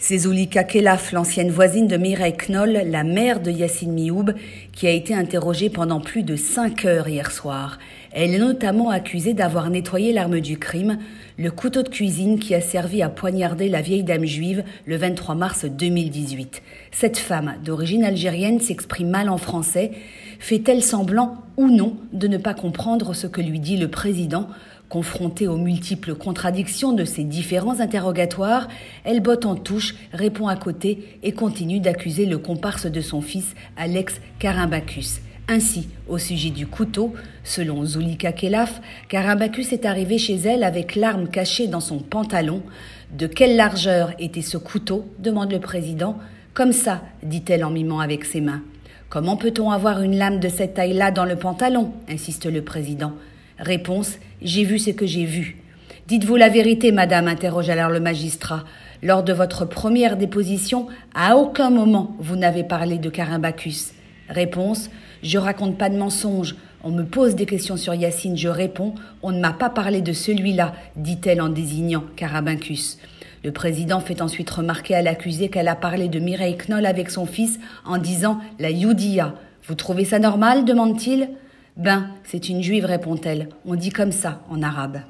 C'est Zulika Kelaf, l'ancienne voisine de Mireille Knoll, la mère de Yassine Mioub, qui a été interrogée pendant plus de cinq heures hier soir. Elle est notamment accusée d'avoir nettoyé l'arme du crime, le couteau de cuisine qui a servi à poignarder la vieille dame juive le 23 mars 2018. Cette femme, d'origine algérienne, s'exprime mal en français. Fait-elle semblant ou non de ne pas comprendre ce que lui dit le président Confrontée aux multiples contradictions de ces différents interrogatoires, elle botte en touche, répond à côté et continue d'accuser le comparse de son fils, Alex Carimbacus. Ainsi, au sujet du couteau, selon Zulika Kelaf, Carimbacus est arrivé chez elle avec l'arme cachée dans son pantalon. De quelle largeur était ce couteau? demande le président. Comme ça, dit-elle en mimant avec ses mains. Comment peut-on avoir une lame de cette taille-là dans le pantalon insiste le président. Réponse J'ai vu ce que j'ai vu. Dites-vous la vérité, madame, interroge alors le magistrat. Lors de votre première déposition, à aucun moment vous n'avez parlé de Carimbacus. Réponse Je raconte pas de mensonges. On me pose des questions sur Yacine, je réponds On ne m'a pas parlé de celui-là, dit-elle en désignant Carimbacus. Le président fait ensuite remarquer à l'accusée qu'elle a parlé de Mireille Knoll avec son fils en disant la Youdia. Vous trouvez ça normal? demande-t-il. Ben, c'est une juive, répond-elle. On dit comme ça en arabe.